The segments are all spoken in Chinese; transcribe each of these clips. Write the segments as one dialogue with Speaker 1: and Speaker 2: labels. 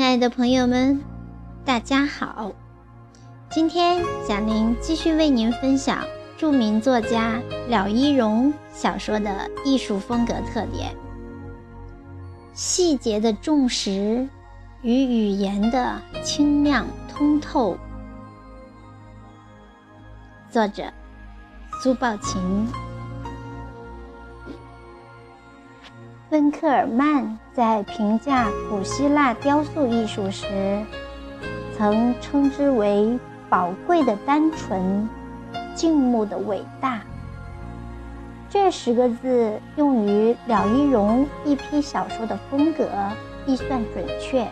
Speaker 1: 亲爱的朋友们，大家好！今天贾玲继续为您分享著名作家廖一荣小说的艺术风格特点：细节的重实与语言的清亮通透。作者：苏抱琴。温克尔曼在评价古希腊雕塑艺术时，曾称之为“宝贵的单纯，静穆的伟大”。这十个字用于了一荣一批小说的风格，亦算准确。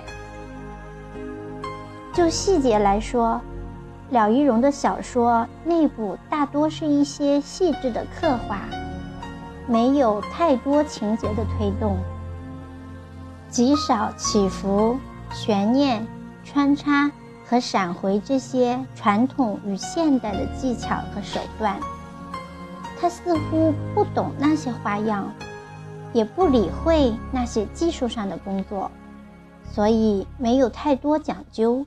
Speaker 1: 就细节来说，了一荣的小说内部大多是一些细致的刻画。没有太多情节的推动，极少起伏、悬念、穿插和闪回这些传统与现代的技巧和手段。他似乎不懂那些花样，也不理会那些技术上的工作，所以没有太多讲究，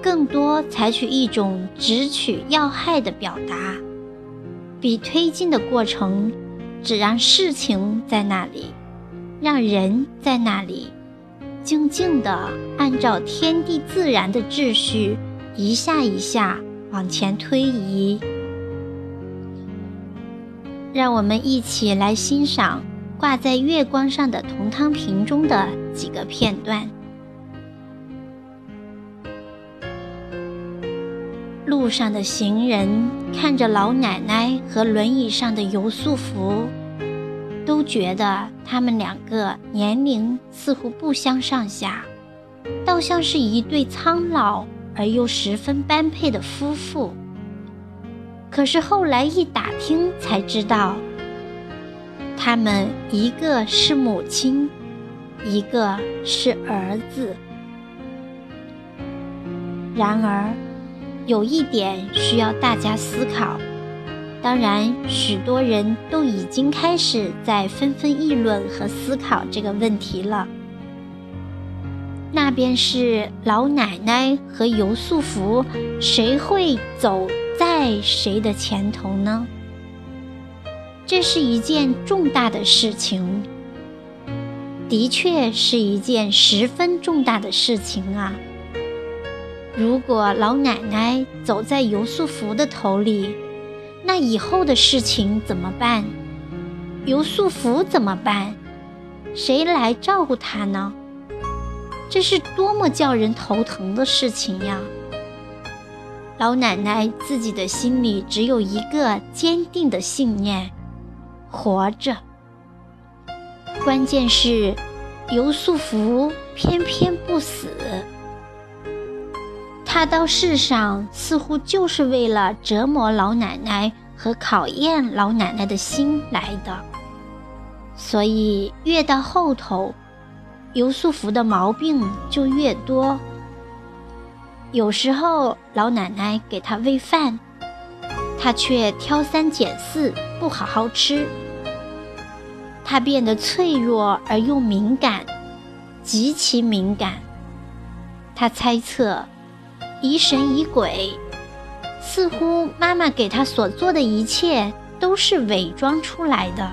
Speaker 1: 更多采取一种直取要害的表达。比推进的过程，只让事情在那里，让人在那里，静静地按照天地自然的秩序，一下一下往前推移。让我们一起来欣赏挂在月光上的铜汤瓶中的几个片段。路上的行人看着老奶奶和轮椅上的尤素福，都觉得他们两个年龄似乎不相上下，倒像是一对苍老而又十分般配的夫妇。可是后来一打听才知道，他们一个是母亲，一个是儿子。然而。有一点需要大家思考，当然，许多人都已经开始在纷纷议论和思考这个问题了。那便是老奶奶和尤素福，谁会走在谁的前头呢？这是一件重大的事情，的确是一件十分重大的事情啊。如果老奶奶走在尤素福的头里，那以后的事情怎么办？尤素福怎么办？谁来照顾他呢？这是多么叫人头疼的事情呀！老奶奶自己的心里只有一个坚定的信念：活着。关键是尤素福偏偏不死。他到世上似乎就是为了折磨老奶奶和考验老奶奶的心来的，所以越到后头，尤素福的毛病就越多。有时候老奶奶给他喂饭，他却挑三拣四，不好好吃。他变得脆弱而又敏感，极其敏感。他猜测。疑神疑鬼，似乎妈妈给他所做的一切都是伪装出来的，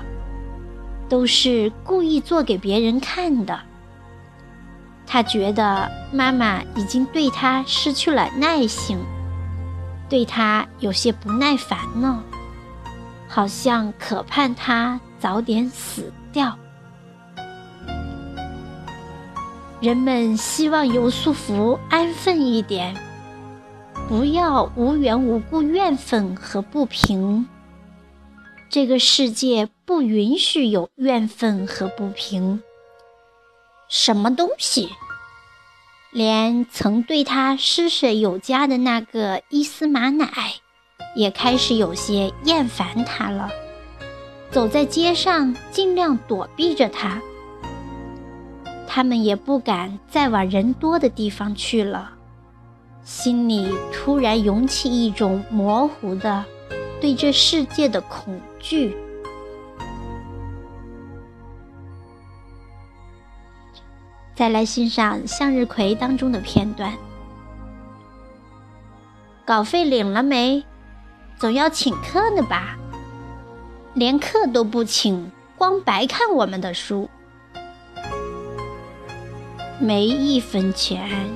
Speaker 1: 都是故意做给别人看的。他觉得妈妈已经对他失去了耐性，对他有些不耐烦了，好像渴盼他早点死掉。人们希望尤素福安分一点。不要无缘无故怨愤和不平。这个世界不允许有怨愤和不平。什么东西？连曾对他施舍有加的那个伊斯玛乃，也开始有些厌烦他了。走在街上，尽量躲避着他。他们也不敢再往人多的地方去了。心里突然涌起一种模糊的对这世界的恐惧。再来欣赏向日葵当中的片段。稿费领了没？总要请客呢吧？连客都不请，光白看我们的书，没一分钱。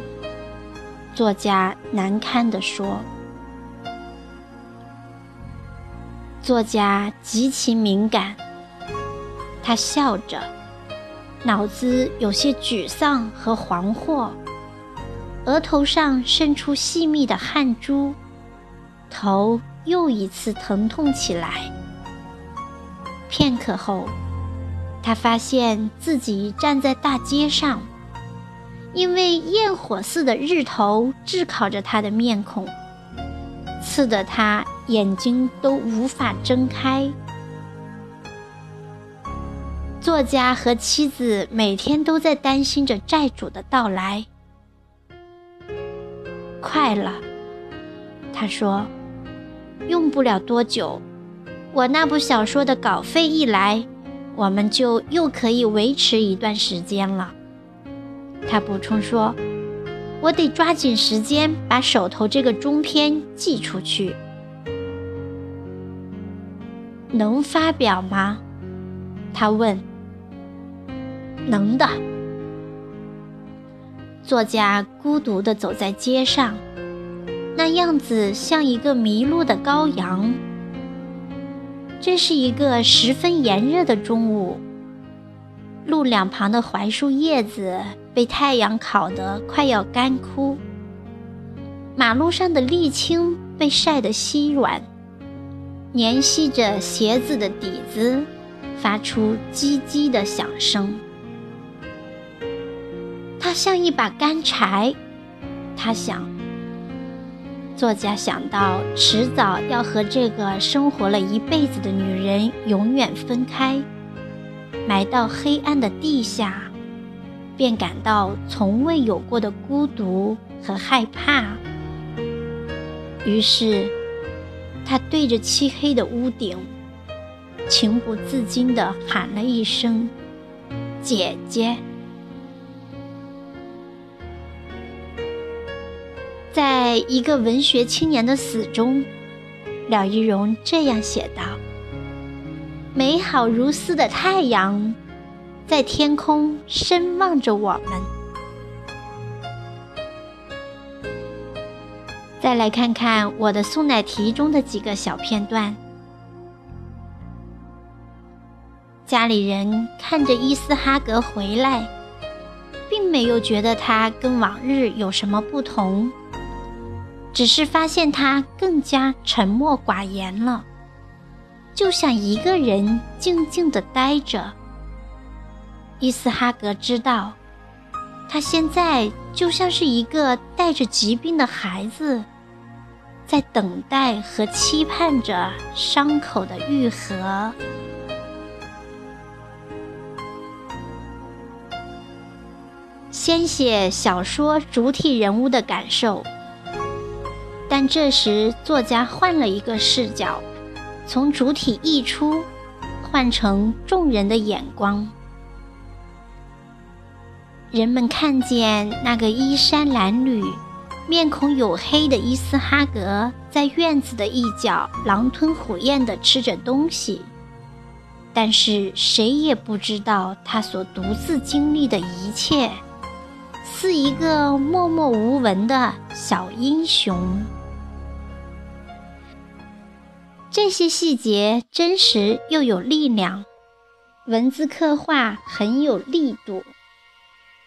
Speaker 1: 作家难堪地说：“作家极其敏感。”他笑着，脑子有些沮丧和惶惑。额头上渗出细密的汗珠，头又一次疼痛起来。片刻后，他发现自己站在大街上，因为焰火似的日头炙烤着他的面孔，刺得他眼睛都无法睁开。作家和妻子每天都在担心着债主的到来。快了，他说：“用不了多久，我那部小说的稿费一来，我们就又可以维持一段时间了。”他补充说：“我得抓紧时间把手头这个中篇寄出去。”能发表吗？他问。能的。作家孤独地走在街上，那样子像一个迷路的羔羊。这是一个十分炎热的中午，路两旁的槐树叶子被太阳烤得快要干枯，马路上的沥青被晒得稀软，粘吸着鞋子的底子，发出叽叽的响声。它像一把干柴，他想。作家想到迟早要和这个生活了一辈子的女人永远分开，埋到黑暗的地下，便感到从未有过的孤独和害怕。于是，他对着漆黑的屋顶，情不自禁地喊了一声：“姐姐。”在一个文学青年的死中，廖一荣这样写道：“美好如斯的太阳，在天空深望着我们。”再来看看我的送奶题中的几个小片段。家里人看着伊斯哈格回来，并没有觉得他跟往日有什么不同。只是发现他更加沉默寡言了，就像一个人静静地待着。伊斯哈格知道，他现在就像是一个带着疾病的孩子，在等待和期盼着伤口的愈合。先写小说主体人物的感受。但这时，作家换了一个视角，从主体溢出，换成众人的眼光。人们看见那个衣衫褴褛、面孔黝黑的伊斯哈格在院子的一角狼吞虎咽地吃着东西，但是谁也不知道他所独自经历的一切，似一个默默无闻的小英雄。这些细节真实又有力量，文字刻画很有力度，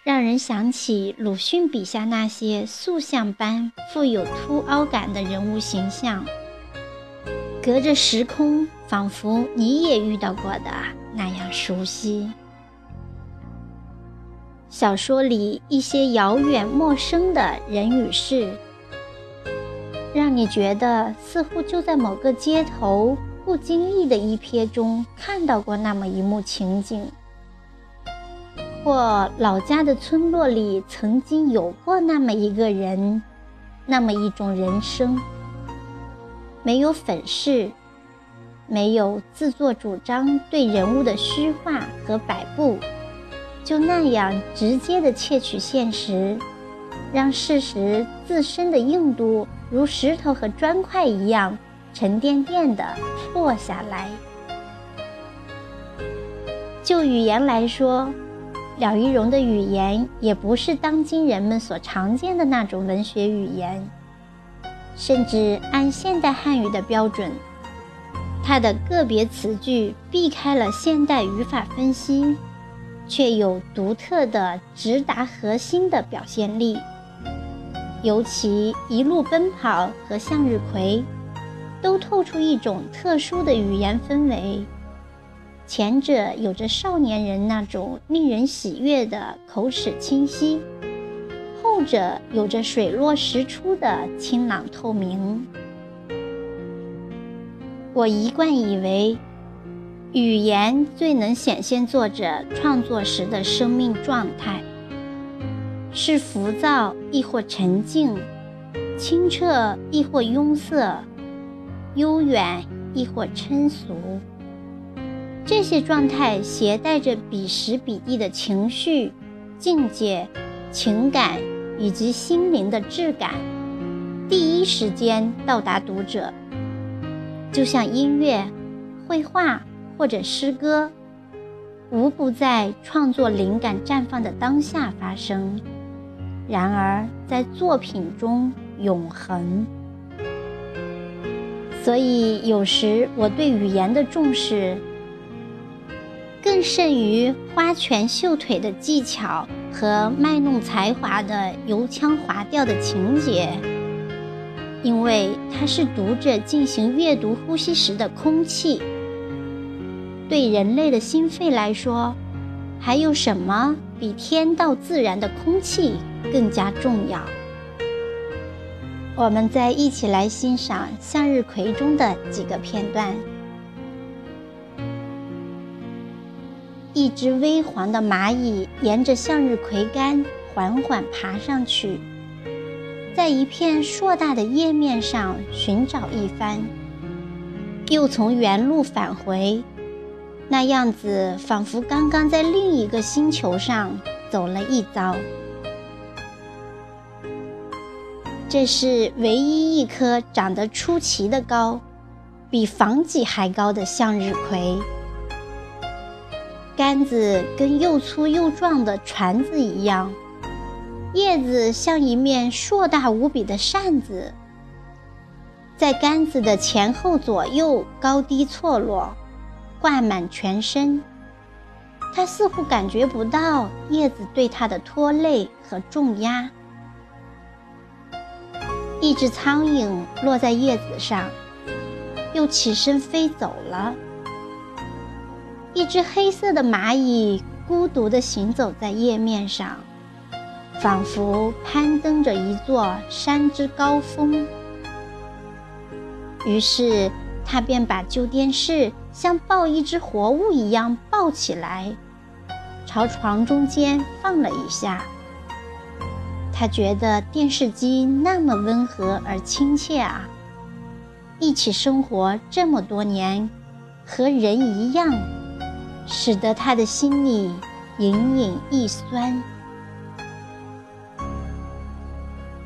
Speaker 1: 让人想起鲁迅笔下那些塑像般富有凸凹感的人物形象，隔着时空，仿佛你也遇到过的那样熟悉。小说里一些遥远陌生的人与事。让你觉得似乎就在某个街头不经意的一瞥中看到过那么一幕情景，或老家的村落里曾经有过那么一个人，那么一种人生。没有粉饰，没有自作主张对人物的虚化和摆布，就那样直接的窃取现实，让事实自身的硬度如石头和砖块一样沉甸甸的落下来。就语言来说，廖玉荣的语言也不是当今人们所常见的那种文学语言，甚至按现代汉语的标准，他的个别词句避开了现代语法分析。却有独特的直达核心的表现力，尤其《一路奔跑》和《向日葵》，都透出一种特殊的语言氛围。前者有着少年人那种令人喜悦的口齿清晰，后者有着水落石出的清朗透明。我一贯以为。语言最能显现作者创作时的生命状态，是浮躁亦或沉静，清澈亦或庸塞，悠远亦或称俗。这些状态携带着彼时彼地的情绪、境界、情感以及心灵的质感，第一时间到达读者，就像音乐、绘画。或者诗歌，无不在创作灵感绽放的当下发生，然而在作品中永恒。所以有时我对语言的重视，更甚于花拳绣腿的技巧和卖弄才华的油腔滑调的情节，因为它是读者进行阅读呼吸时的空气。对人类的心肺来说，还有什么比天道自然的空气更加重要？我们再一起来欣赏《向日葵》中的几个片段。一只微黄的蚂蚁沿着向日葵干缓缓爬上去，在一片硕大的叶面上寻找一番，又从原路返回。那样子仿佛刚刚在另一个星球上走了一遭。这是唯一一棵长得出奇的高，比房脊还高的向日葵。杆子跟又粗又壮的船子一样，叶子像一面硕大无比的扇子，在杆子的前后左右高低错落。挂满全身，他似乎感觉不到叶子对他的拖累和重压。一只苍蝇落在叶子上，又起身飞走了。一只黑色的蚂蚁孤独地行走在叶面上，仿佛攀登着一座山之高峰。于是。他便把旧电视像抱一只活物一样抱起来，朝床中间放了一下。他觉得电视机那么温和而亲切啊！一起生活这么多年，和人一样，使得他的心里隐隐一酸。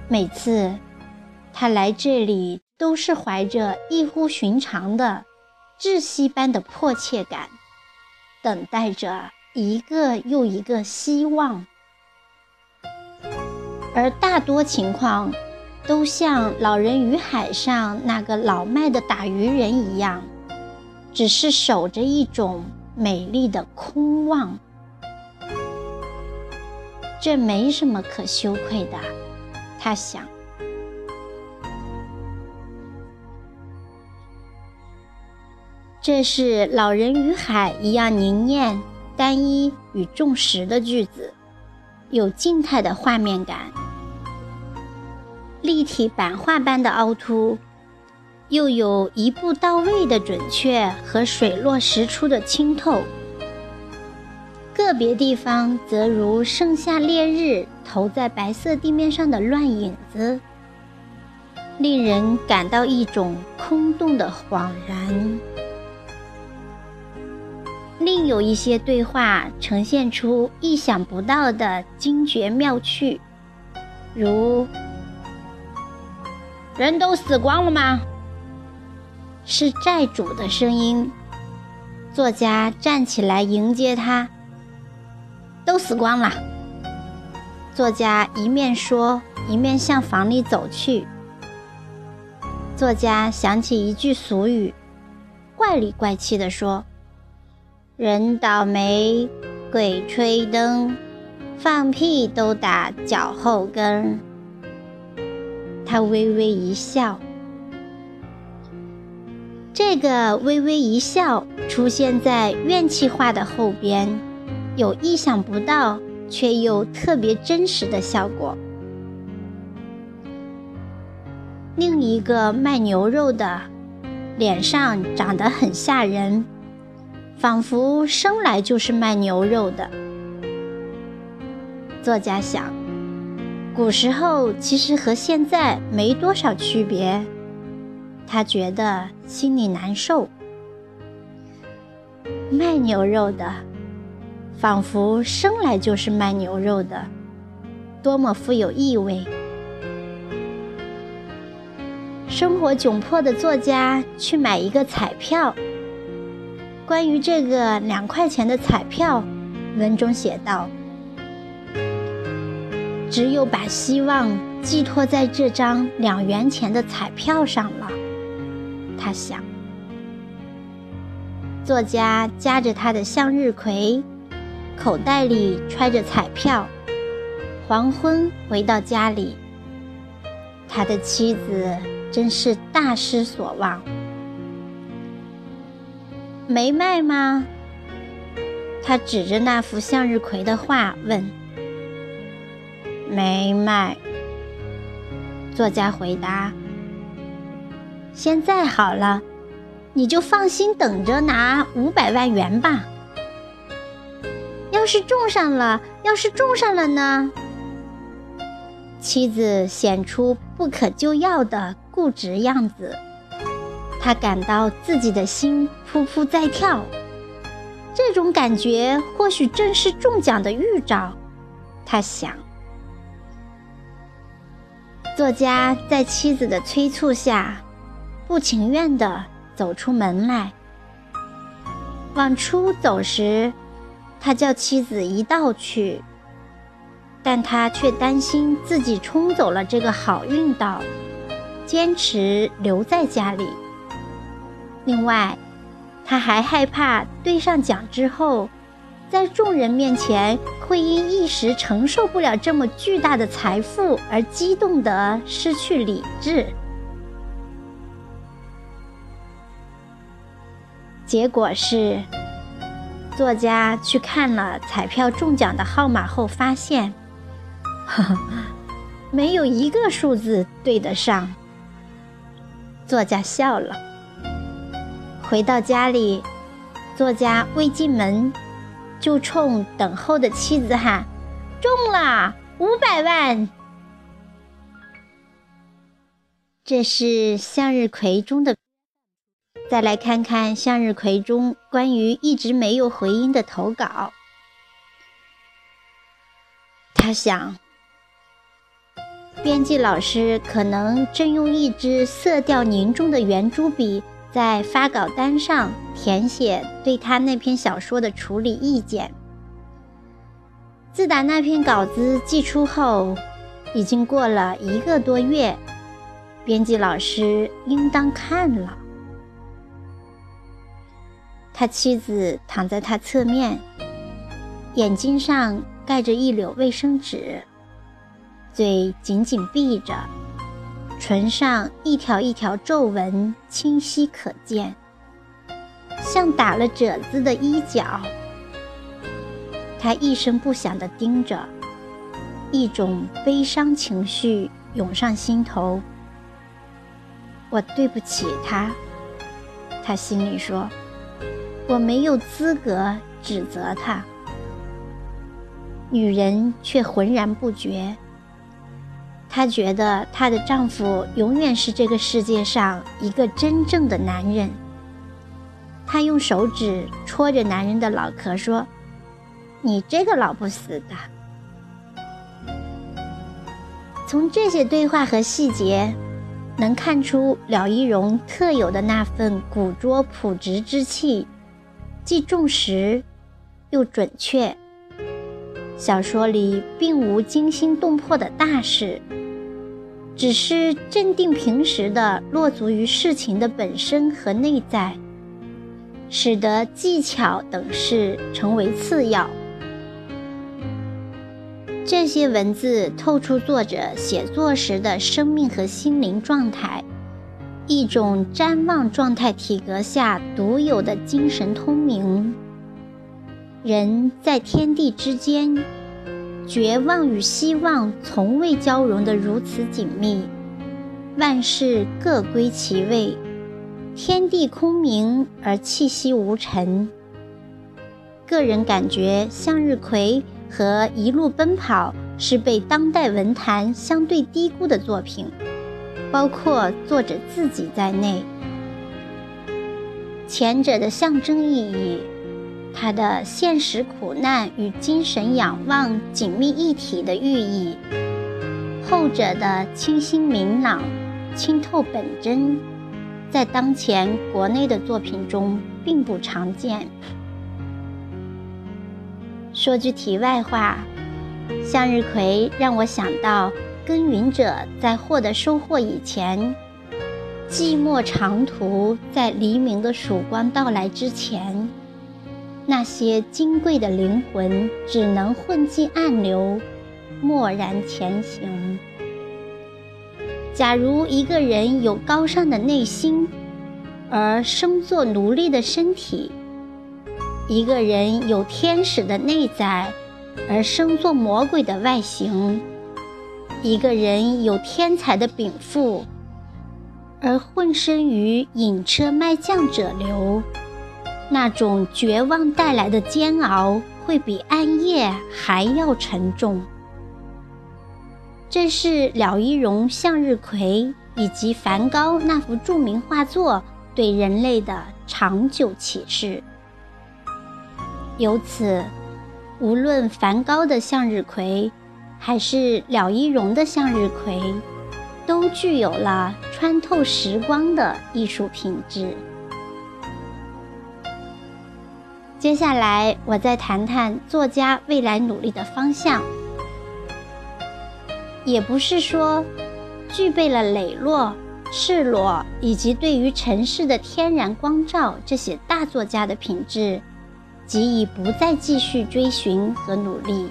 Speaker 1: 每次他来这里。都是怀着异乎寻常的窒息般的迫切感，等待着一个又一个希望，而大多情况都像《老人与海》上那个老迈的打渔人一样，只是守着一种美丽的空望。这没什么可羞愧的，他想。这是《老人与海》一样凝练、单一与重实的句子，有静态的画面感，立体版画般的凹凸，又有一步到位的准确和水落石出的清透。个别地方则如盛夏烈日投在白色地面上的乱影子，令人感到一种空洞的恍然。另有一些对话呈现出意想不到的惊绝妙趣，如“人都死光了吗？”是债主的声音。作家站起来迎接他，“都死光了。”作家一面说，一面向房里走去。作家想起一句俗语，怪里怪气地说。人倒霉，鬼吹灯，放屁都打脚后跟。他微微一笑，这个微微一笑出现在怨气话的后边，有意想不到却又特别真实的效果。另一个卖牛肉的，脸上长得很吓人。仿佛生来就是卖牛肉的。作家想，古时候其实和现在没多少区别。他觉得心里难受。卖牛肉的，仿佛生来就是卖牛肉的，多么富有意味。生活窘迫的作家去买一个彩票。关于这个两块钱的彩票，文中写道：“只有把希望寄托在这张两元钱的彩票上了。”他想。作家夹着他的向日葵，口袋里揣着彩票，黄昏回到家里，他的妻子真是大失所望。没卖吗？他指着那幅向日葵的画问。没卖。作家回答。现在好了，你就放心等着拿五百万元吧。要是中上了，要是中上了呢？妻子显出不可救药的固执样子。他感到自己的心扑扑在跳，这种感觉或许正是中奖的预兆。他想。作家在妻子的催促下，不情愿地走出门来。往出走时，他叫妻子一道去，但他却担心自己冲走了这个好运道，坚持留在家里。另外，他还害怕兑上奖之后，在众人面前会因一时承受不了这么巨大的财富而激动得失去理智。结果是，作家去看了彩票中奖的号码后，发现，呵呵，没有一个数字对得上。作家笑了。回到家里，作家未进门，就冲等候的妻子喊：“中了五百万！”这是向日葵中的。再来看看向日葵中关于一直没有回音的投稿。他想，编辑老师可能正用一支色调凝重的圆珠笔。在发稿单上填写对他那篇小说的处理意见。自打那篇稿子寄出后，已经过了一个多月，编辑老师应当看了。他妻子躺在他侧面，眼睛上盖着一绺卫生纸，嘴紧紧闭着。唇上一条一条皱纹清晰可见，像打了褶子的衣角。他一声不响地盯着，一种悲伤情绪涌上心头。我对不起他，他心里说，我没有资格指责他。女人却浑然不觉。她觉得她的丈夫永远是这个世界上一个真正的男人。她用手指戳着男人的脑壳说：“你这个老不死的！”从这些对话和细节，能看出廖一荣特有的那份古拙朴直之气，既重实又准确。小说里并无惊心动魄的大事，只是镇定平实地落足于事情的本身和内在。使得技巧等事成为次要。这些文字透出作者写作时的生命和心灵状态，一种瞻望状态体格下独有的精神通明。人在天地之间，绝望与希望从未交融得如此紧密，万事各归其位。天地空明而气息无尘。个人感觉，《向日葵》和《一路奔跑》是被当代文坛相对低估的作品，包括作者自己在内。前者的象征意义，它的现实苦难与精神仰望紧密一体的寓意；后者的清新明朗、清透本真。在当前国内的作品中并不常见。说句题外话，《向日葵》让我想到耕耘者在获得收获以前，寂寞长途在黎明的曙光到来之前，那些金贵的灵魂只能混迹暗流，默然前行。假如一个人有高尚的内心，而生作奴隶的身体；一个人有天使的内在，而生作魔鬼的外形；一个人有天才的禀赋，而混身于引车卖酱者流，那种绝望带来的煎熬，会比暗夜还要沉重。这是廖一荣《向日葵》以及梵高那幅著名画作对人类的长久启示。由此，无论梵高的向日葵，还是廖一荣的向日葵，都具有了穿透时光的艺术品质。接下来，我再谈谈作家未来努力的方向。也不是说，具备了磊落、赤裸以及对于尘世的天然光照这些大作家的品质，即已不再继续追寻和努力。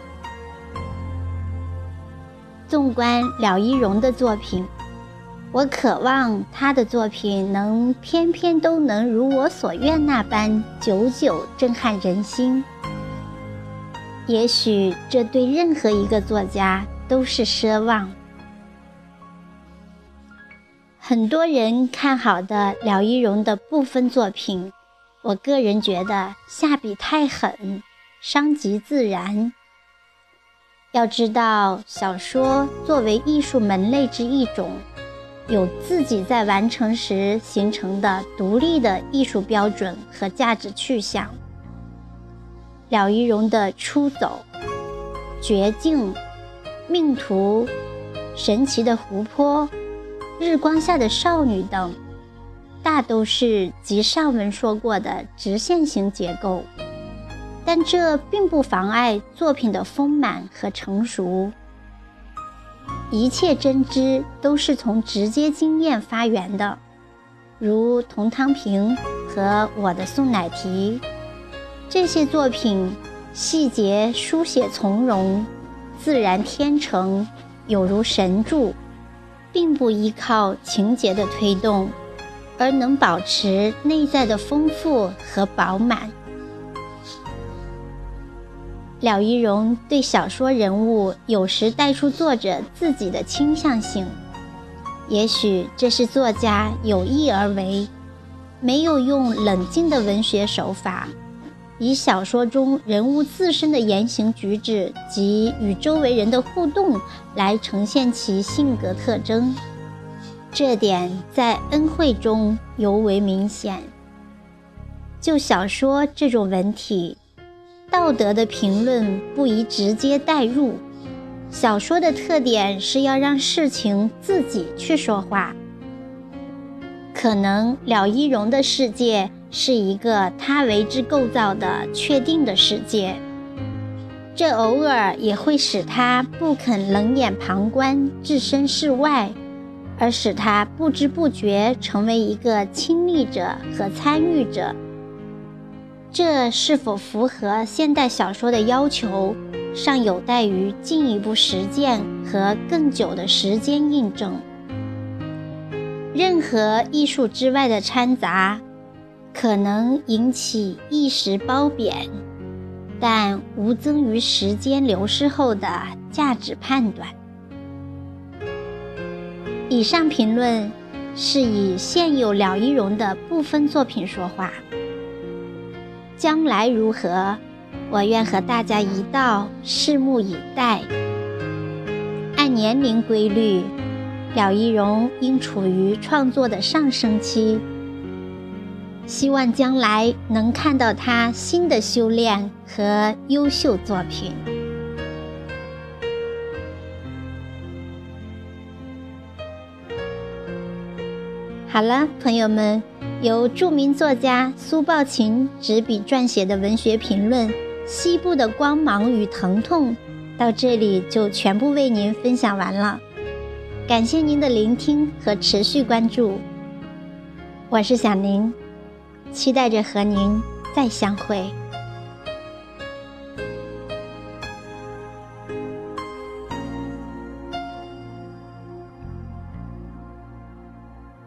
Speaker 1: 纵观了一荣的作品，我渴望他的作品能篇篇都能如我所愿那般久久震撼人心。也许这对任何一个作家。都是奢望。很多人看好的了一荣的部分作品，我个人觉得下笔太狠，伤及自然。要知道，小说作为艺术门类之一种，有自己在完成时形成的独立的艺术标准和价值去向。廖一荣的《出走》《绝境》。命途、神奇的湖泊、日光下的少女等，大都是及上文说过的直线型结构，但这并不妨碍作品的丰满和成熟。一切真知都是从直接经验发源的，如《同汤瓶》和《我的宋乃提》这些作品，细节书写从容。自然天成，有如神助，并不依靠情节的推动，而能保持内在的丰富和饱满。廖一荣对小说人物有时带出作者自己的倾向性，也许这是作家有意而为，没有用冷静的文学手法。以小说中人物自身的言行举止及与周围人的互动来呈现其性格特征，这点在恩惠中尤为明显。就小说这种文体，道德的评论不宜直接带入。小说的特点是要让事情自己去说话。可能了一荣的世界是一个他为之构造的确定的世界，这偶尔也会使他不肯冷眼旁观、置身事外，而使他不知不觉成为一个亲历者和参与者。这是否符合现代小说的要求，尚有待于进一步实践和更久的时间印证。任何艺术之外的掺杂，可能引起一时褒贬，但无增于时间流逝后的价值判断。以上评论是以现有了一荣的部分作品说话。将来如何，我愿和大家一道拭目以待。按年龄规律，了一荣应处于创作的上升期，希望将来能看到他新的修炼和优秀作品。好了，朋友们。由著名作家苏抱琴执笔撰写的文学评论《西部的光芒与疼痛》，到这里就全部为您分享完了。感谢您的聆听和持续关注，我是小宁，期待着和您再相会。